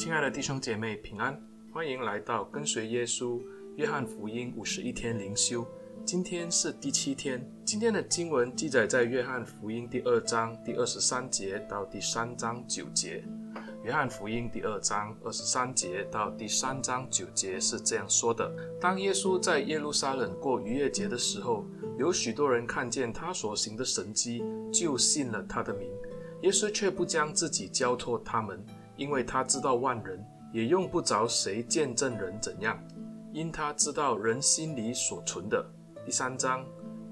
亲爱的弟兄姐妹平安，欢迎来到跟随耶稣约翰福音五十一天灵修。今天是第七天，今天的经文记载在约翰福音第二章第二十三节到第三章九节。约翰福音第二章二十三节到第三章九节是这样说的：当耶稣在耶路撒冷过逾越节的时候，有许多人看见他所行的神迹，就信了他的名。耶稣却不将自己交托他们，因为他知道万人，也用不着谁见证人怎样，因他知道人心里所存的。第三章，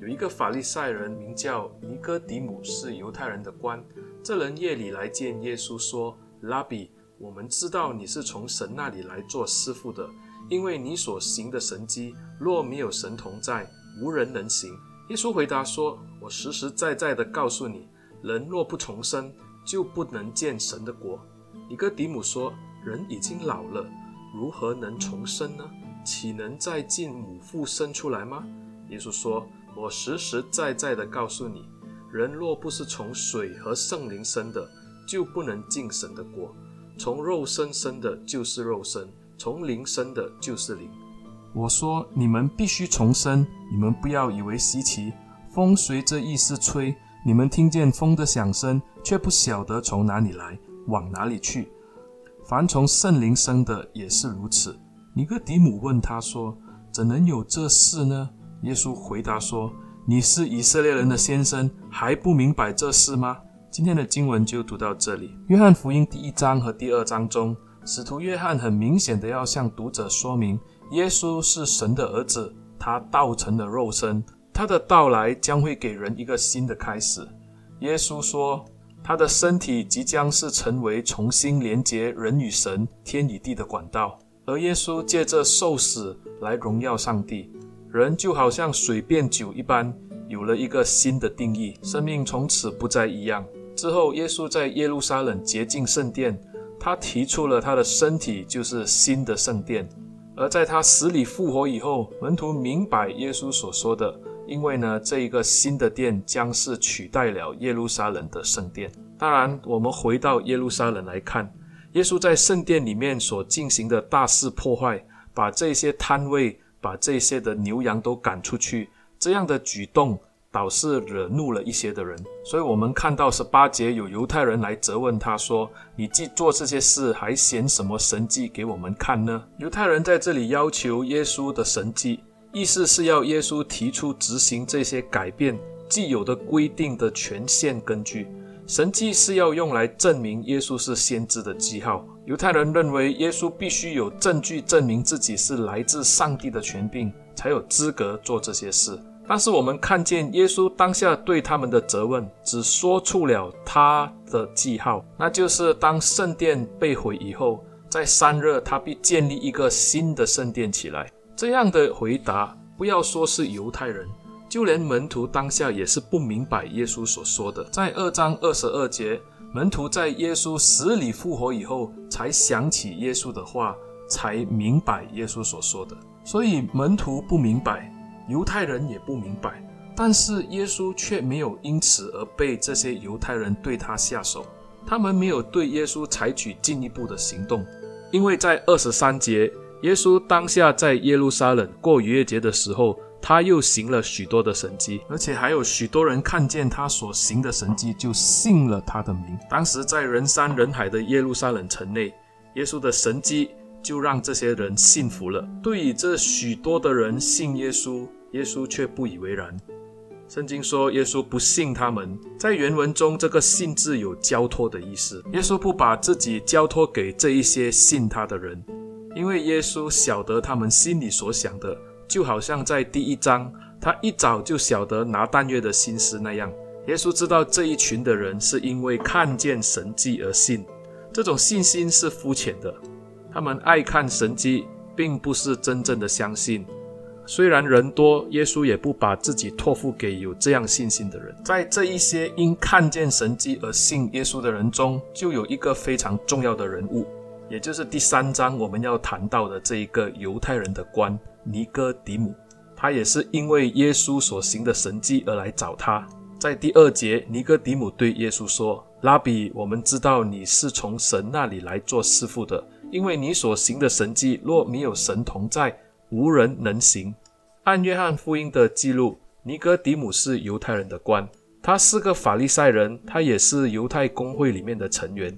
有一个法利赛人名叫尼哥底母，是犹太人的官。这人夜里来见耶稣，说：“拉比，我们知道你是从神那里来做师傅的，因为你所行的神迹，若没有神同在，无人能行。”耶稣回答说：“我实实在在的告诉你，人若不重生，就不能见神的国。”尼哥底母说：“人已经老了，如何能重生呢？岂能再进母腹生出来吗？”耶稣说：“我实实在在的告诉你，人若不是从水和圣灵生的，就不能进神的国。从肉身生的，就是肉身；从灵生的，就是灵。”我说：“你们必须重生，你们不要以为稀奇。风随着意思吹，你们听见风的响声，却不晓得从哪里来，往哪里去。凡从圣灵生的，也是如此。”尼哥底母问他说：“怎能有这事呢？”耶稣回答说：“你是以色列人的先生，还不明白这事吗？”今天的经文就读到这里。约翰福音第一章和第二章中，使徒约翰很明显的要向读者说明，耶稣是神的儿子，他道成了肉身，他的到来将会给人一个新的开始。耶稣说，他的身体即将是成为重新连接人与神、天与地的管道，而耶稣借着受死来荣耀上帝。人就好像水变酒一般，有了一个新的定义，生命从此不再一样。之后，耶稣在耶路撒冷洁净圣殿，他提出了他的身体就是新的圣殿。而在他死里复活以后，门徒明白耶稣所说的，因为呢，这一个新的殿将是取代了耶路撒冷的圣殿。当然，我们回到耶路撒冷来看，耶稣在圣殿里面所进行的大肆破坏，把这些摊位。把这些的牛羊都赶出去，这样的举动倒是惹怒了一些的人。所以，我们看到十八节有犹太人来责问他说：“你既做这些事，还显什么神迹给我们看呢？”犹太人在这里要求耶稣的神迹，意思是要耶稣提出执行这些改变既有的规定的权限根据。神迹是要用来证明耶稣是先知的记号。犹太人认为耶稣必须有证据证明自己是来自上帝的权柄，才有资格做这些事。但是我们看见耶稣当下对他们的责问，只说出了他的记号，那就是当圣殿被毁以后，在三日他必建立一个新的圣殿起来。这样的回答，不要说是犹太人，就连门徒当下也是不明白耶稣所说的。在二章二十二节。门徒在耶稣死里复活以后，才想起耶稣的话，才明白耶稣所说的。所以门徒不明白，犹太人也不明白，但是耶稣却没有因此而被这些犹太人对他下手。他们没有对耶稣采取进一步的行动，因为在二十三节，耶稣当下在耶路撒冷过逾越节的时候。他又行了许多的神迹，而且还有许多人看见他所行的神迹，就信了他的名。当时在人山人海的耶路撒冷城内，耶稣的神迹就让这些人信服了。对于这许多的人信耶稣，耶稣却不以为然。圣经说耶稣不信他们，在原文中这个“信”字有交托的意思。耶稣不把自己交托给这一些信他的人，因为耶稣晓得他们心里所想的。就好像在第一章，他一早就晓得拿但月的心思那样，耶稣知道这一群的人是因为看见神迹而信，这种信心是肤浅的，他们爱看神迹，并不是真正的相信。虽然人多，耶稣也不把自己托付给有这样信心的人。在这一些因看见神迹而信耶稣的人中，就有一个非常重要的人物，也就是第三章我们要谈到的这一个犹太人的官。尼哥底姆，他也是因为耶稣所行的神迹而来找他。在第二节，尼哥底姆对耶稣说：“拉比，我们知道你是从神那里来做师傅的，因为你所行的神迹，若没有神同在，无人能行。按约翰福音的记录，尼哥底姆是犹太人的官，他是个法利赛人，他也是犹太公会里面的成员。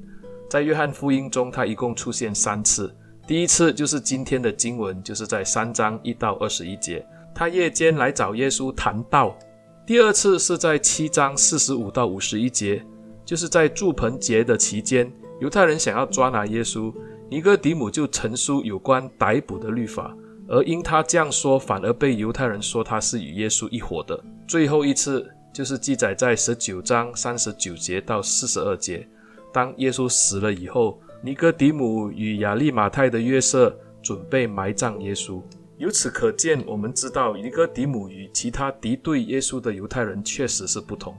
在约翰福音中，他一共出现三次。第一次就是今天的经文，就是在三章一到二十一节，他夜间来找耶稣谈道。第二次是在七章四十五到五十一节，就是在住棚节的期间，犹太人想要抓拿耶稣，尼哥底母就陈述有关逮捕的律法，而因他这样说，反而被犹太人说他是与耶稣一伙的。最后一次就是记载在十九章三十九节到四十二节，当耶稣死了以后，尼哥底母与亚利马太的约瑟准备埋葬耶稣。由此可见，我们知道尼哥底母与其他敌对耶稣的犹太人确实是不同。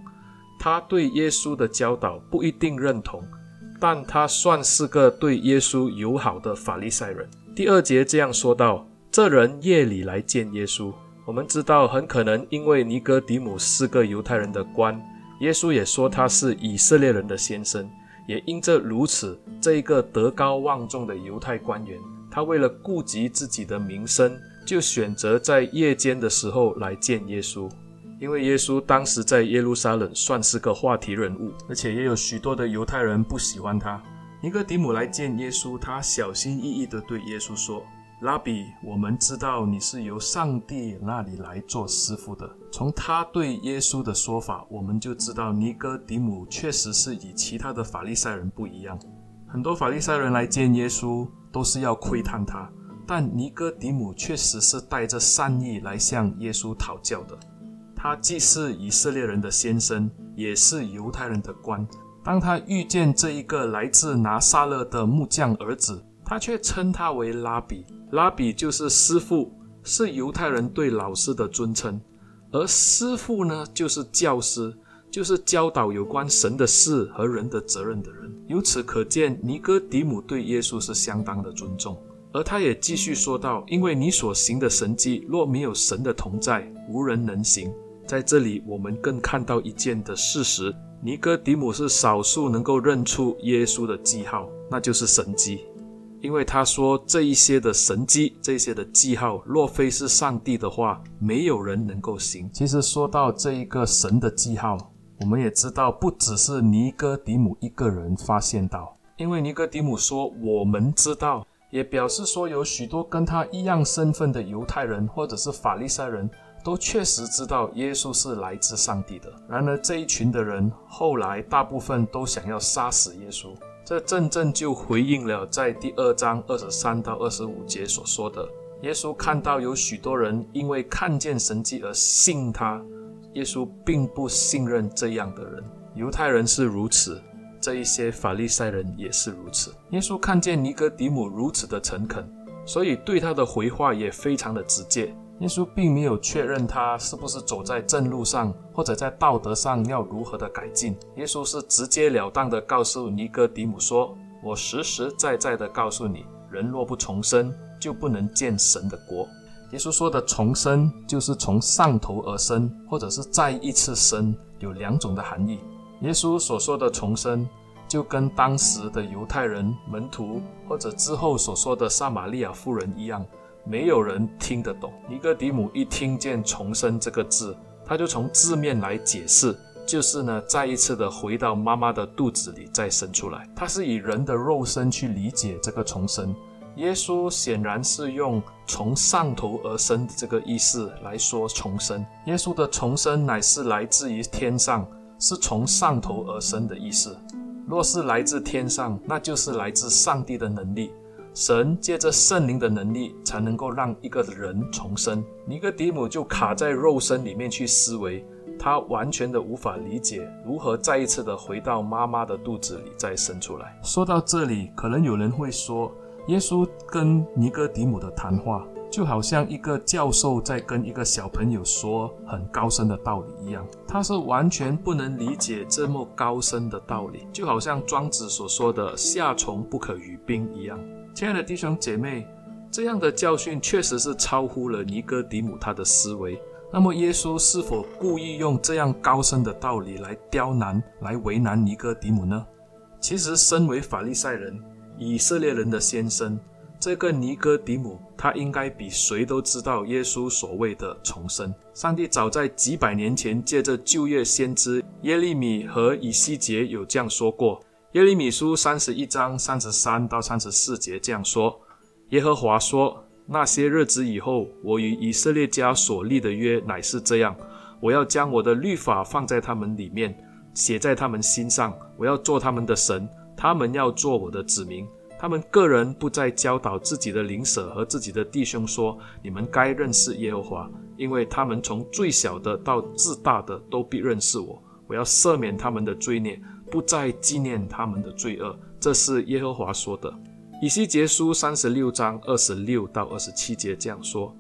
他对耶稣的教导不一定认同，但他算是个对耶稣友好的法利赛人。第二节这样说道：“这人夜里来见耶稣。”我们知道，很可能因为尼哥底母是个犹太人的官，耶稣也说他是以色列人的先生。也因着如此，这一个德高望重的犹太官员，他为了顾及自己的名声。就选择在夜间的时候来见耶稣，因为耶稣当时在耶路撒冷算是个话题人物，而且也有许多的犹太人不喜欢他。尼哥底姆来见耶稣，他小心翼翼地对耶稣说：“拉比，我们知道你是由上帝那里来做师傅的。”从他对耶稣的说法，我们就知道尼哥底姆确实是与其他的法利赛人不一样。很多法利赛人来见耶稣，都是要窥探他。但尼哥底姆确实是带着善意来向耶稣讨教的。他既是以色列人的先生，也是犹太人的官。当他遇见这一个来自拿撒勒的木匠儿子，他却称他为拉比。拉比就是师傅，是犹太人对老师的尊称。而师傅呢，就是教师，就是教导有关神的事和人的责任的人。由此可见，尼哥底母对耶稣是相当的尊重。而他也继续说道：“因为你所行的神迹，若没有神的同在，无人能行。”在这里，我们更看到一件的事实：尼哥底母是少数能够认出耶稣的记号，那就是神迹。因为他说这一些的神迹，这些的记号，若非是上帝的话，没有人能够行。其实说到这一个神的记号，我们也知道，不只是尼哥底姆一个人发现到，因为尼哥底姆说：“我们知道。”也表示说，有许多跟他一样身份的犹太人或者是法利赛人都确实知道耶稣是来自上帝的。然而这一群的人后来大部分都想要杀死耶稣，这正正就回应了在第二章二十三到二十五节所说的：耶稣看到有许多人因为看见神迹而信他，耶稣并不信任这样的人。犹太人是如此。这一些法利赛人也是如此。耶稣看见尼哥底母如此的诚恳，所以对他的回话也非常的直接。耶稣并没有确认他是不是走在正路上，或者在道德上要如何的改进。耶稣是直截了当的告诉尼哥底母说：“我实实在在的告诉你，人若不重生，就不能见神的国。”耶稣说的重生，就是从上头而生，或者是再一次生，有两种的含义。耶稣所说的重生，就跟当时的犹太人门徒，或者之后所说的撒玛利亚妇人一样，没有人听得懂。尼哥底母一听见“重生”这个字，他就从字面来解释，就是呢，再一次的回到妈妈的肚子里再生出来。他是以人的肉身去理解这个重生。耶稣显然是用从上头而生的这个意思来说重生。耶稣的重生乃是来自于天上。是从上头而生的意思。若是来自天上，那就是来自上帝的能力。神借着圣灵的能力，才能够让一个人重生。尼哥底母就卡在肉身里面去思维，他完全的无法理解如何再一次的回到妈妈的肚子里再生出来。说到这里，可能有人会说，耶稣跟尼哥底姆的谈话。就好像一个教授在跟一个小朋友说很高深的道理一样，他是完全不能理解这么高深的道理，就好像庄子所说的“夏虫不可语冰”一样。亲爱的弟兄姐妹，这样的教训确实是超乎了尼哥底母他的思维。那么，耶稣是否故意用这样高深的道理来刁难、来为难尼哥底母呢？其实，身为法利赛人。以色列人的先生。这个尼哥底母，他应该比谁都知道耶稣所谓的重生。上帝早在几百年前，借着旧约先知耶利米和以西结有这样说过。耶利米书三十一章三十三到三十四节这样说：耶和华说，那些日子以后，我与以色列家所立的约乃是这样：我要将我的律法放在他们里面，写在他们心上。我要做他们的神，他们要做我的子民。他们个人不再教导自己的邻舍和自己的弟兄说：“你们该认识耶和华，因为他们从最小的到至大的都必认识我。我要赦免他们的罪孽，不再纪念他们的罪恶。”这是耶和华说的。以西结书三十六章二十六到二十七节这样说：“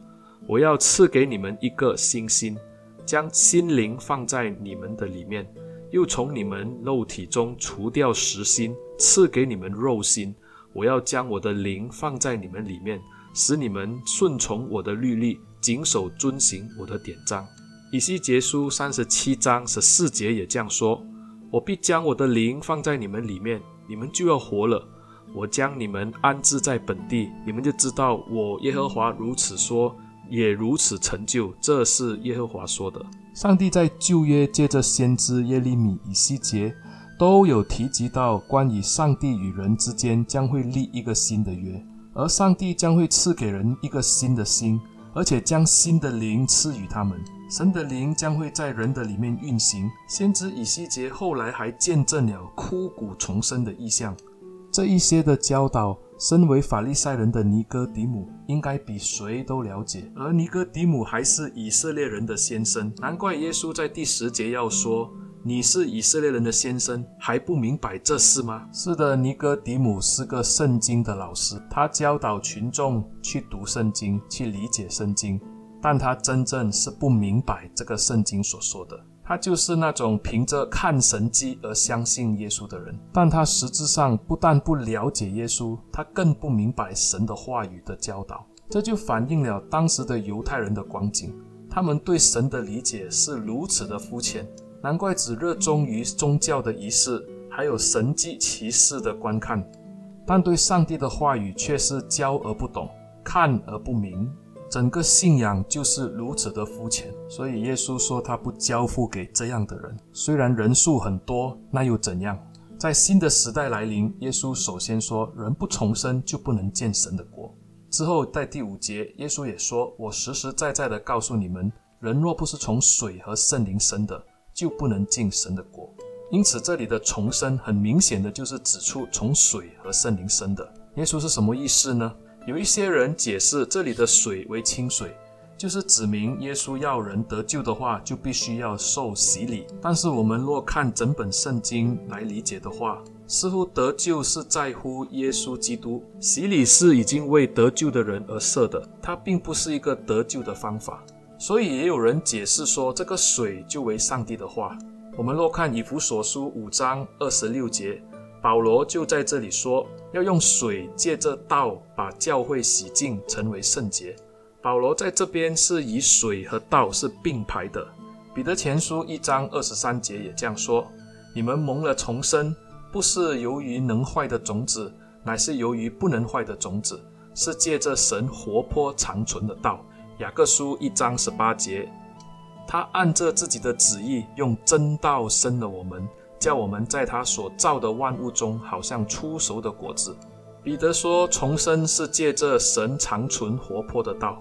我要赐给你们一个新心，将心灵放在你们的里面，又从你们肉体中除掉实心，赐给你们肉心。”我要将我的灵放在你们里面，使你们顺从我的律例，谨守遵行我的典章。以西结书三十七章十四节也这样说：我必将我的灵放在你们里面，你们就要活了。我将你们安置在本地，你们就知道我耶和华如此说，也如此成就。这是耶和华说的。上帝在旧约借着先知耶利米、以西结。都有提及到关于上帝与人之间将会立一个新的约，而上帝将会赐给人一个新的心，而且将新的灵赐予他们。神的灵将会在人的里面运行。先知以西结后来还见证了枯骨重生的异象。这一些的教导，身为法利赛人的尼哥底母应该比谁都了解，而尼哥底母还是以色列人的先生，难怪耶稣在第十节要说。你是以色列人的先生，还不明白这事吗？是的，尼哥底母是个圣经的老师，他教导群众去读圣经，去理解圣经，但他真正是不明白这个圣经所说的。他就是那种凭着看神迹而相信耶稣的人，但他实质上不但不了解耶稣，他更不明白神的话语的教导。这就反映了当时的犹太人的光景，他们对神的理解是如此的肤浅。难怪只热衷于宗教的仪式，还有神迹奇事的观看，但对上帝的话语却是教而不懂，看而不明。整个信仰就是如此的肤浅。所以耶稣说他不交付给这样的人。虽然人数很多，那又怎样？在新的时代来临，耶稣首先说人不重生就不能见神的国。之后在第五节，耶稣也说：“我实实在在的告诉你们，人若不是从水和圣灵生的。”就不能进神的国，因此这里的重生很明显的就是指出从水和圣灵生的。耶稣是什么意思呢？有一些人解释这里的水为清水，就是指明耶稣要人得救的话，就必须要受洗礼。但是我们若看整本圣经来理解的话，似乎得救是在乎耶稣基督，洗礼是已经为得救的人而设的，它并不是一个得救的方法。所以也有人解释说，这个水就为上帝的话。我们若看以弗所书五章二十六节，保罗就在这里说，要用水借着道把教会洗净，成为圣洁。保罗在这边是以水和道是并排的。彼得前书一章二十三节也这样说：你们蒙了重生，不是由于能坏的种子，乃是由于不能坏的种子，是借着神活泼长存的道。雅各书一章十八节，他按着自己的旨意，用真道生了我们，叫我们在他所造的万物中，好像出熟的果子。彼得说，重生是借这神长存活泼的道。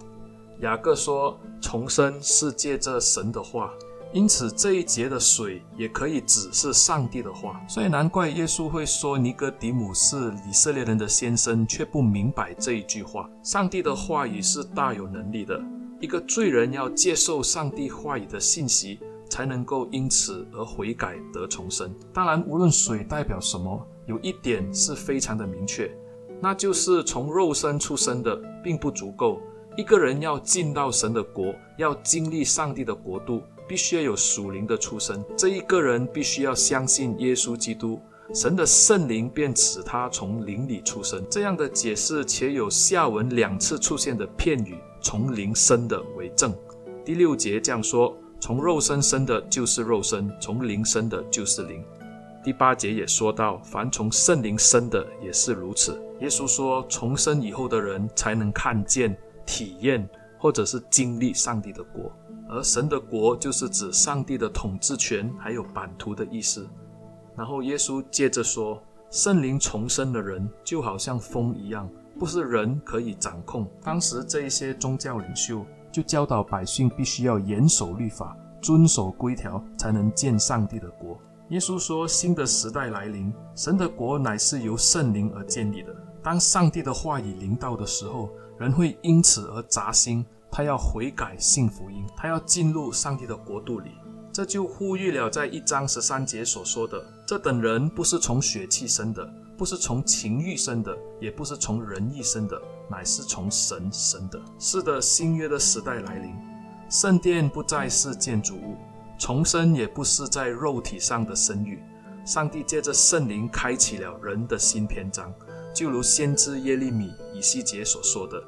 雅各说，重生是借这神的话。因此，这一节的水也可以指是上帝的话，所以难怪耶稣会说尼哥底母是以色列人的先生，却不明白这一句话。上帝的话语是大有能力的，一个罪人要接受上帝话语的信息，才能够因此而悔改得重生。当然，无论水代表什么，有一点是非常的明确，那就是从肉身出生的并不足够。一个人要进到神的国，要经历上帝的国度。必须要有属灵的出生，这一个人必须要相信耶稣基督，神的圣灵便使他从灵里出生。这样的解释且有下文两次出现的片语“从灵生的”为证。第六节这样说：从肉身生的就是肉身，从灵生的就是灵。第八节也说到，凡从圣灵生的也是如此。耶稣说，重生以后的人才能看见、体验或者是经历上帝的国，而神的国就是指上帝的统治权还有版图的意思。然后耶稣接着说，圣灵重生的人就好像风一样，不是人可以掌控。当时这一些宗教领袖就教导百姓，必须要严守律法。遵守规条，才能建上帝的国。耶稣说：“新的时代来临，神的国乃是由圣灵而建立的。当上帝的话语临到的时候，人会因此而扎心。他要悔改，信福音，他要进入上帝的国度里。这就呼吁了在一章十三节所说的：这等人不是从血气生的，不是从情欲生的，也不是从人意生的，乃是从神生的。是的，新约的时代来临。”圣殿不再是建筑物，重生也不是在肉体上的生育。上帝借着圣灵开启了人的新篇章，就如先知耶利米、以西结所说的：“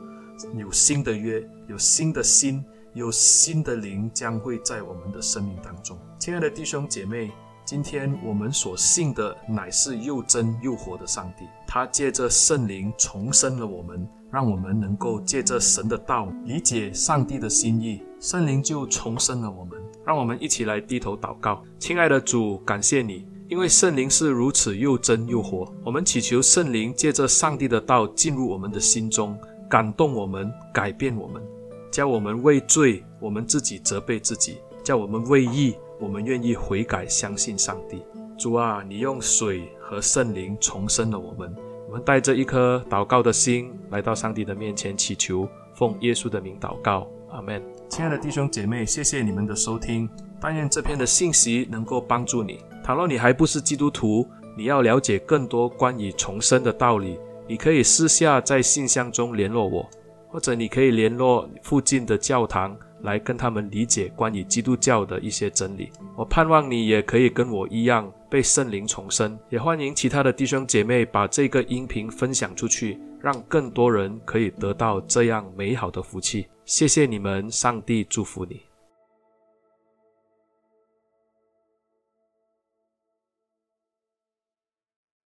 有新的约，有新的心，有新的灵将会在我们的生命当中。”亲爱的弟兄姐妹，今天我们所信的乃是又真又活的上帝，他借着圣灵重生了我们。让我们能够借着神的道理解上帝的心意，圣灵就重生了我们。让我们一起来低头祷告，亲爱的主，感谢你，因为圣灵是如此又真又活。我们祈求圣灵借着上帝的道进入我们的心中，感动我们，改变我们，叫我们为罪，我们自己责备自己；叫我们为义，我们愿意悔改，相信上帝。主啊，你用水和圣灵重生了我们。我们带着一颗祷告的心来到上帝的面前祈求，奉耶稣的名祷告，阿门。亲爱的弟兄姐妹，谢谢你们的收听。但愿这篇的信息能够帮助你。倘若你还不是基督徒，你要了解更多关于重生的道理，你可以私下在信箱中联络我，或者你可以联络附近的教堂。来跟他们理解关于基督教的一些真理。我盼望你也可以跟我一样被圣灵重生。也欢迎其他的弟兄姐妹把这个音频分享出去，让更多人可以得到这样美好的福气。谢谢你们，上帝祝福你。